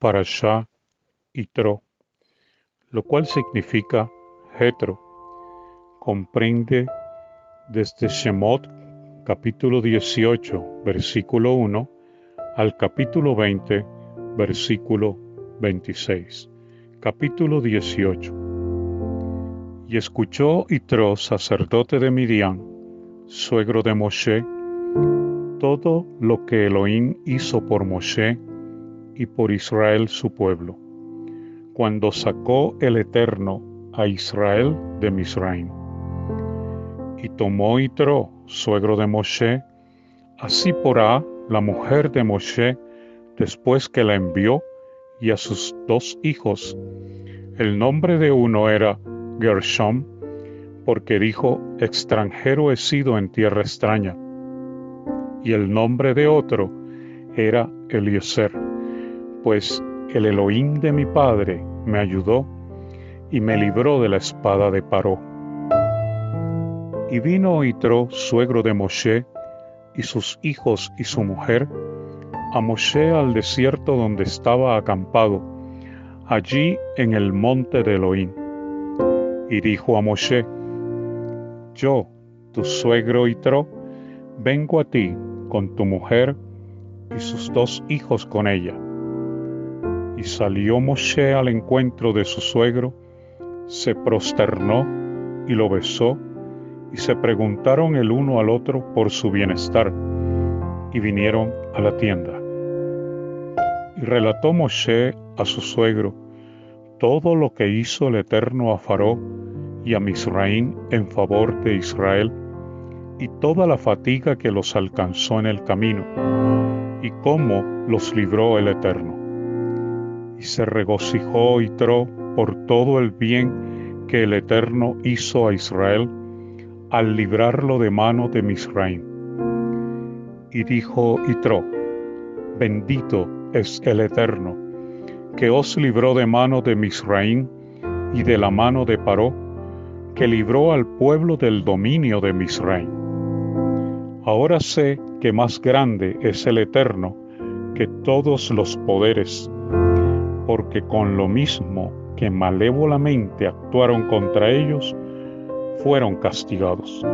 Parashá Tro, lo cual significa Jetro. Comprende desde Shemot capítulo 18, versículo 1, al capítulo 20, versículo 26. Capítulo 18. Y escuchó Itro, sacerdote de Midian, suegro de Moshe, todo lo que Elohim hizo por Moshe y por Israel su pueblo, cuando sacó el Eterno a Israel de Misraim. Y tomó Itro, suegro de Moshe, a Sipporá, la mujer de Moshe, después que la envió, y a sus dos hijos. El nombre de uno era Gershom, porque dijo, extranjero he sido en tierra extraña. Y el nombre de otro era Eliezer, pues el Elohim de mi padre me ayudó y me libró de la espada de Paró. Y vino Itro, suegro de Moshe, y sus hijos y su mujer, a Moshe al desierto donde estaba acampado, allí en el monte de Elohim. Y dijo a Moshe, Yo, tu suegro Itro, vengo a ti con tu mujer y sus dos hijos con ella. Y salió Moshe al encuentro de su suegro, se prosternó y lo besó, y se preguntaron el uno al otro por su bienestar, y vinieron a la tienda. Y relató Moshe a su suegro todo lo que hizo el Eterno a Faró y a Misraín en favor de Israel, y toda la fatiga que los alcanzó en el camino, y cómo los libró el Eterno. Y se regocijó Itro por todo el bien que el Eterno hizo a Israel al librarlo de mano de Misraín. Y dijo Itro, bendito es el Eterno, que os libró de mano de Misraín y de la mano de Paró, que libró al pueblo del dominio de Misraín. Ahora sé que más grande es el Eterno que todos los poderes, porque con lo mismo que malévolamente actuaron contra ellos, fueron castigados.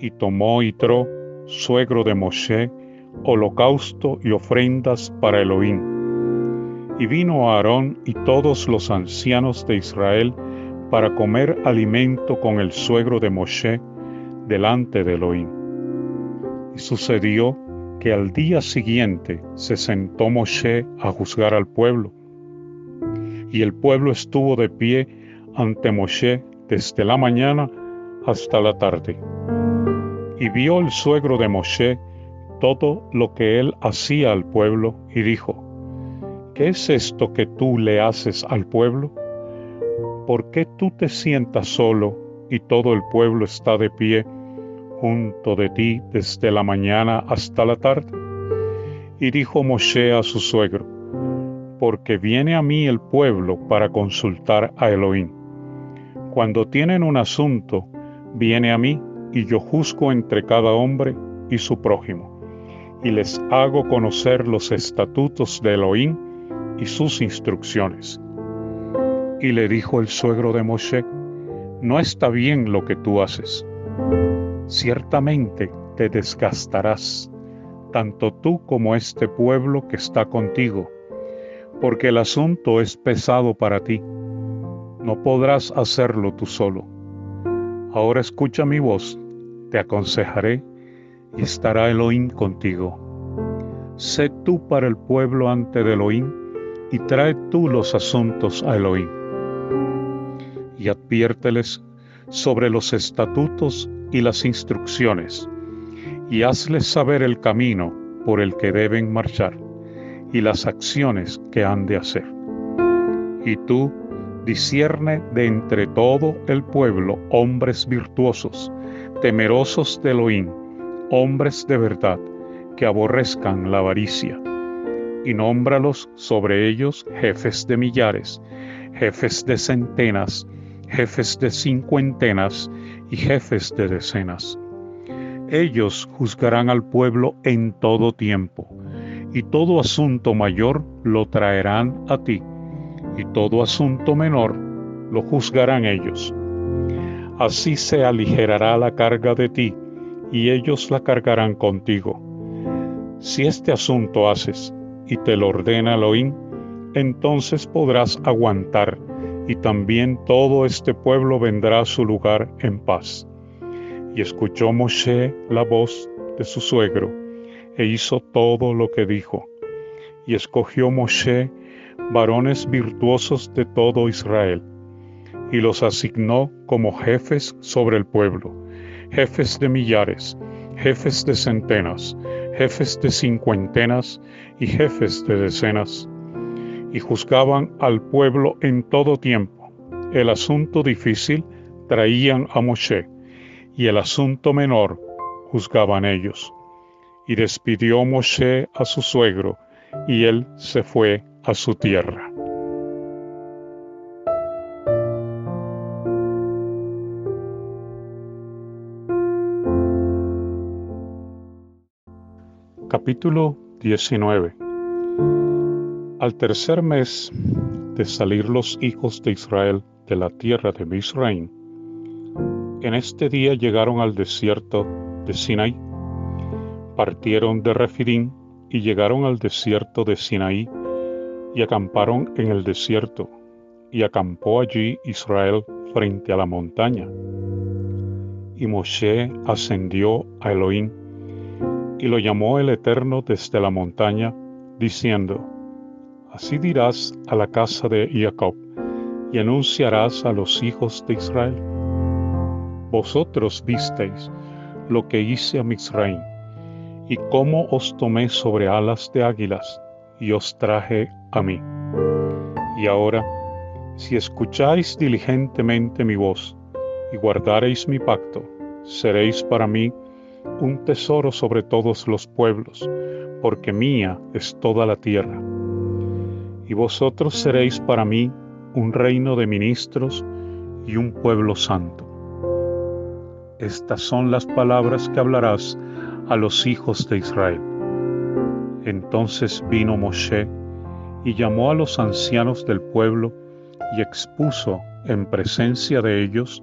Y tomó Itro, suegro de Moshe, holocausto y ofrendas para Elohim. Y vino Aarón y todos los ancianos de Israel para comer alimento con el suegro de Moshe delante de Elohim. Y sucedió que al día siguiente se sentó Moshe a juzgar al pueblo. Y el pueblo estuvo de pie ante Moshe desde la mañana hasta la tarde. Y vio el suegro de Moshe todo lo que él hacía al pueblo y dijo, ¿qué es esto que tú le haces al pueblo? ¿Por qué tú te sientas solo y todo el pueblo está de pie de ti desde la mañana hasta la tarde? Y dijo Moshe a su suegro, porque viene a mí el pueblo para consultar a Elohim. Cuando tienen un asunto, viene a mí y yo juzgo entre cada hombre y su prójimo y les hago conocer los estatutos de Elohim y sus instrucciones. Y le dijo el suegro de Moshe, no está bien lo que tú haces. Ciertamente te desgastarás, tanto tú como este pueblo que está contigo, porque el asunto es pesado para ti. No podrás hacerlo tú solo. Ahora escucha mi voz, te aconsejaré y estará Elohim contigo. Sé tú para el pueblo ante de Elohim y trae tú los asuntos a Elohim. Y adviérteles sobre los estatutos y las instrucciones, y hazles saber el camino por el que deben marchar y las acciones que han de hacer. Y tú discierne de entre todo el pueblo hombres virtuosos, temerosos de Elohim, hombres de verdad, que aborrezcan la avaricia, y nómbralos sobre ellos jefes de millares, jefes de centenas, jefes de cincuentenas y jefes de decenas. Ellos juzgarán al pueblo en todo tiempo, y todo asunto mayor lo traerán a ti, y todo asunto menor lo juzgarán ellos. Así se aligerará la carga de ti, y ellos la cargarán contigo. Si este asunto haces y te lo ordena Elohim, entonces podrás aguantar, y también todo este pueblo vendrá a su lugar en paz. Y escuchó Moshe la voz de su suegro, e hizo todo lo que dijo. Y escogió Moshe varones virtuosos de todo Israel, y los asignó como jefes sobre el pueblo, jefes de millares, jefes de centenas, jefes de cincuentenas y jefes de decenas, y juzgaban al pueblo en todo tiempo. El asunto difícil traían a Moshe, y el asunto menor juzgaban ellos. Y despidió Moshe a su suegro, y él se fue a su tierra. Capítulo 19 Al tercer mes de salir los hijos de Israel de la tierra de Misraim, en este día llegaron al desierto de Sinaí. Partieron de Refidim y llegaron al desierto de Sinaí y acamparon en el desierto, y acampó allí Israel frente a la montaña. Y Moshe ascendió a Elohim y lo llamó el Eterno desde la montaña, diciendo, Así dirás a la casa de Jacob, y anunciarás a los hijos de Israel. Vosotros visteis lo que hice a Misraim, y cómo os tomé sobre alas de águilas, y os traje a mí. Y ahora, si escucháis diligentemente mi voz, y guardareis mi pacto, seréis para mí un tesoro sobre todos los pueblos, porque mía es toda la tierra. Y vosotros seréis para mí un reino de ministros y un pueblo santo. Estas son las palabras que hablarás a los hijos de Israel. Entonces vino Moshe y llamó a los ancianos del pueblo y expuso en presencia de ellos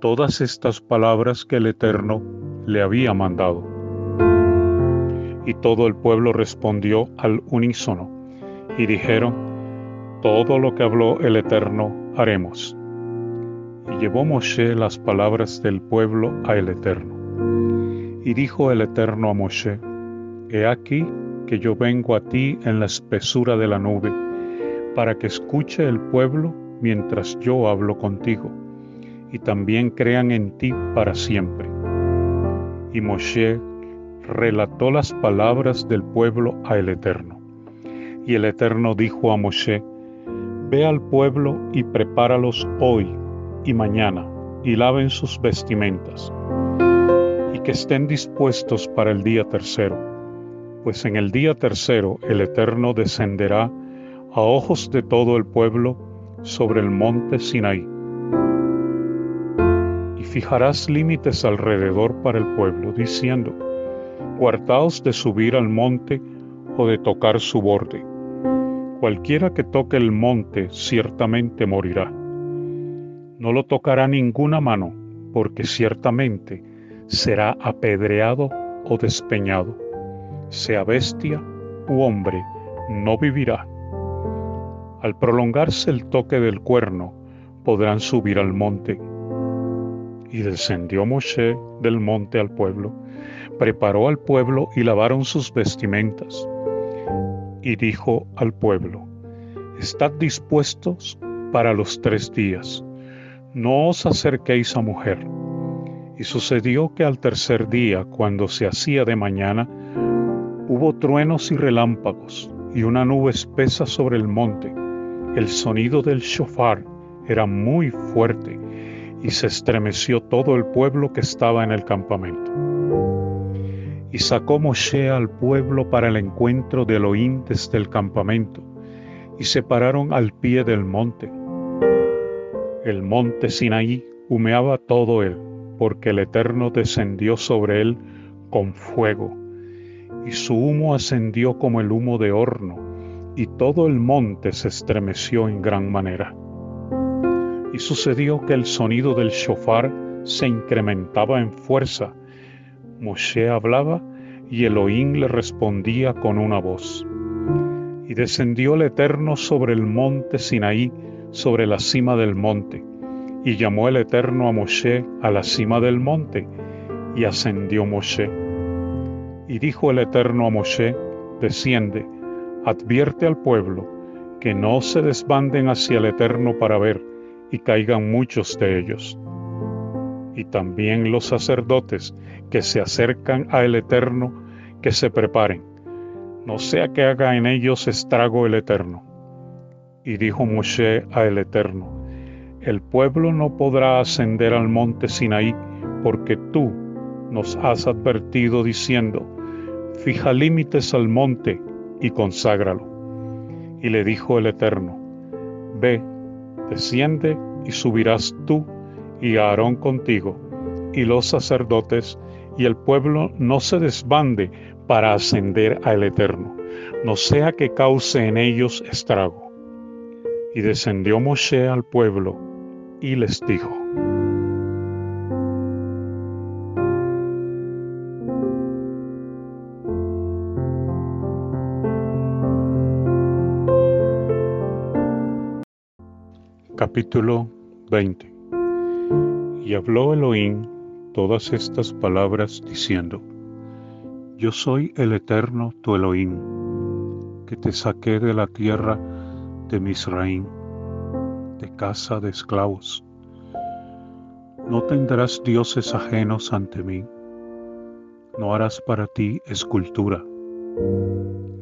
todas estas palabras que el Eterno le había mandado. Y todo el pueblo respondió al unísono y dijeron, todo lo que habló el Eterno haremos. Y llevó Moshe las palabras del pueblo a el Eterno. Y dijo el Eterno a Moshe, He aquí que yo vengo a ti en la espesura de la nube, para que escuche el pueblo mientras yo hablo contigo, y también crean en ti para siempre y Moshe relató las palabras del pueblo a el Eterno. Y el Eterno dijo a Moshe, Ve al pueblo y prepáralos hoy y mañana, y laven sus vestimentas, y que estén dispuestos para el día tercero, pues en el día tercero el Eterno descenderá a ojos de todo el pueblo sobre el monte Sinaí fijarás límites alrededor para el pueblo, diciendo, guardaos de subir al monte o de tocar su borde. Cualquiera que toque el monte ciertamente morirá. No lo tocará ninguna mano, porque ciertamente será apedreado o despeñado. Sea bestia u hombre, no vivirá. Al prolongarse el toque del cuerno, podrán subir al monte y descendió Moshe del monte al pueblo, preparó al pueblo y lavaron sus vestimentas. Y dijo al pueblo, Estad dispuestos para los tres días, no os acerquéis a mujer. Y sucedió que al tercer día, cuando se hacía de mañana, hubo truenos y relámpagos, y una nube espesa sobre el monte. El sonido del shofar era muy fuerte, y se estremeció todo el pueblo que estaba en el campamento. Y sacó Moshe al pueblo para el encuentro de Elohim desde el campamento, y se pararon al pie del monte. El monte Sinaí humeaba todo él, porque el Eterno descendió sobre él con fuego, y su humo ascendió como el humo de horno, y todo el monte se estremeció en gran manera. Y sucedió que el sonido del shofar se incrementaba en fuerza. Moshe hablaba y Elohim le respondía con una voz. Y descendió el Eterno sobre el monte Sinaí, sobre la cima del monte. Y llamó el Eterno a Moshe a la cima del monte, y ascendió Moshe. Y dijo el Eterno a Moshe, desciende, advierte al pueblo, que no se desbanden hacia el Eterno para ver, y caigan muchos de ellos. Y también los sacerdotes que se acercan al Eterno, que se preparen, no sea que haga en ellos estrago el Eterno. Y dijo Moshe a el Eterno, el pueblo no podrá ascender al monte Sinaí, porque tú nos has advertido diciendo, fija límites al monte y conságralo. Y le dijo el Eterno, ve, desciende y subirás tú y Aarón contigo, y los sacerdotes, y el pueblo no se desbande para ascender al Eterno, no sea que cause en ellos estrago. Y descendió Moshe al pueblo y les dijo, Capítulo 20 Y habló Elohim todas estas palabras diciendo, Yo soy el eterno tu Elohim, que te saqué de la tierra de Misraim, de casa de esclavos. No tendrás dioses ajenos ante mí, no harás para ti escultura,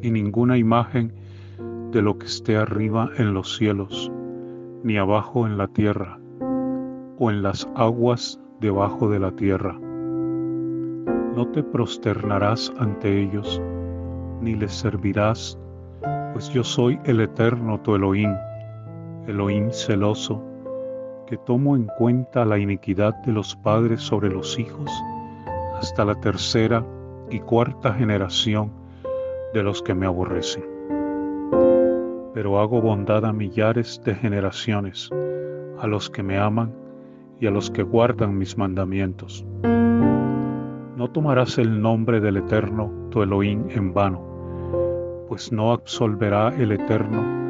y ninguna imagen de lo que esté arriba en los cielos ni abajo en la tierra, o en las aguas debajo de la tierra. No te prosternarás ante ellos, ni les servirás, pues yo soy el eterno tu Elohim, Elohim celoso, que tomo en cuenta la iniquidad de los padres sobre los hijos hasta la tercera y cuarta generación de los que me aborrecen pero hago bondad a millares de generaciones, a los que me aman y a los que guardan mis mandamientos. No tomarás el nombre del Eterno, tu Elohim, en vano, pues no absolverá el Eterno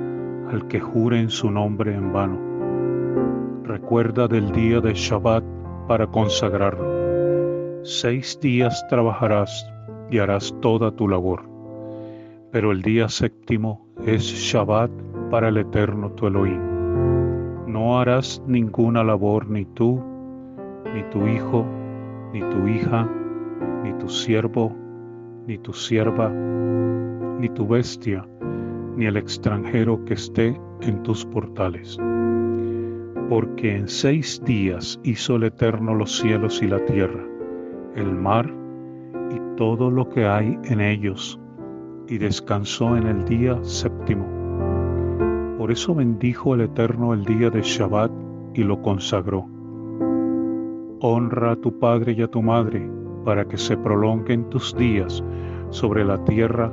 al que jure en su nombre en vano. Recuerda del día de Shabbat para consagrarlo. Seis días trabajarás y harás toda tu labor, pero el día séptimo es Shabbat para el Eterno tu Elohim. No harás ninguna labor ni tú, ni tu hijo, ni tu hija, ni tu siervo, ni tu sierva, ni tu bestia, ni el extranjero que esté en tus portales. Porque en seis días hizo el Eterno los cielos y la tierra, el mar y todo lo que hay en ellos y descansó en el día séptimo. Por eso bendijo el Eterno el día de Shabbat y lo consagró. Honra a tu padre y a tu madre para que se prolonguen tus días sobre la tierra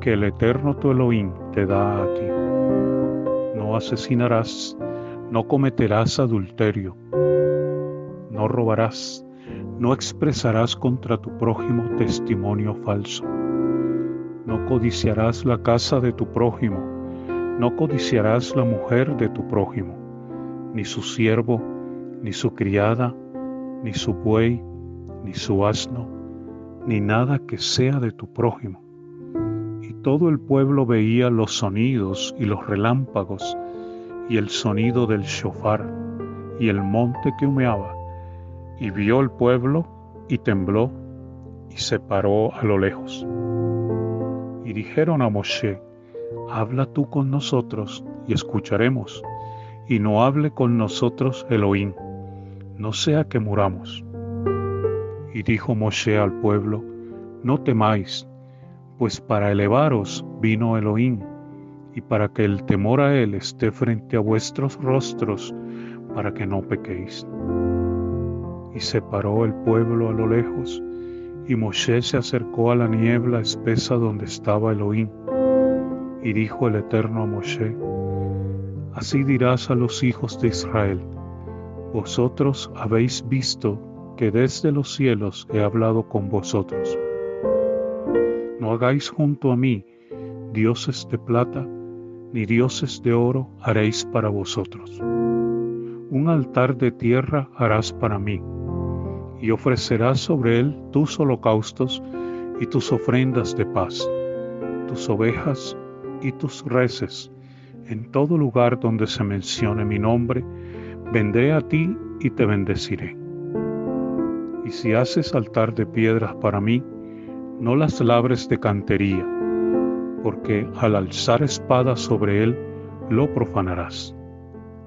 que el Eterno tu Elohim te da a ti. No asesinarás, no cometerás adulterio, no robarás, no expresarás contra tu prójimo testimonio falso no codiciarás la casa de tu prójimo, no codiciarás la mujer de tu prójimo, ni su siervo, ni su criada, ni su buey, ni su asno, ni nada que sea de tu prójimo. Y todo el pueblo veía los sonidos y los relámpagos, y el sonido del shofar, y el monte que humeaba, y vio el pueblo, y tembló, y se paró a lo lejos y dijeron a Moshe, habla tú con nosotros y escucharemos, y no hable con nosotros Elohim, no sea que muramos. Y dijo Moshe al pueblo, no temáis, pues para elevaros vino Elohim, y para que el temor a él esté frente a vuestros rostros, para que no pequéis. Y se paró el pueblo a lo lejos, Y Moshe se acercó a la niebla espesa donde estaba Elohim, y dijo el Eterno a Moshe, Así dirás a los hijos de Israel, vosotros habéis visto que desde los cielos he hablado con vosotros. No hagáis junto a mí dioses de plata, ni dioses de oro haréis para vosotros. Un altar de tierra harás para mí, y ofrecerás sobre él tus holocaustos y tus ofrendas de paz, tus ovejas y tus reces. En todo lugar donde se mencione mi nombre, vendré a ti y te bendeciré. Y si haces altar de piedras para mí, no las labres de cantería, porque al alzar espada sobre él, lo profanarás.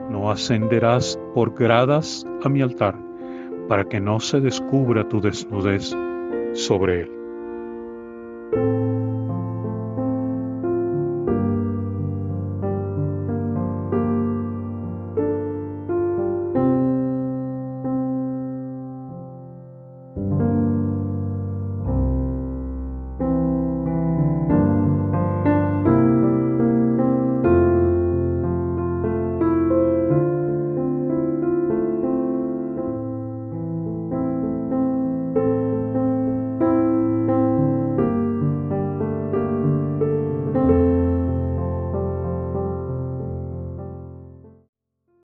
No ascenderás por gradas a mi altar, para que no se descubra tu desnudez sobre él.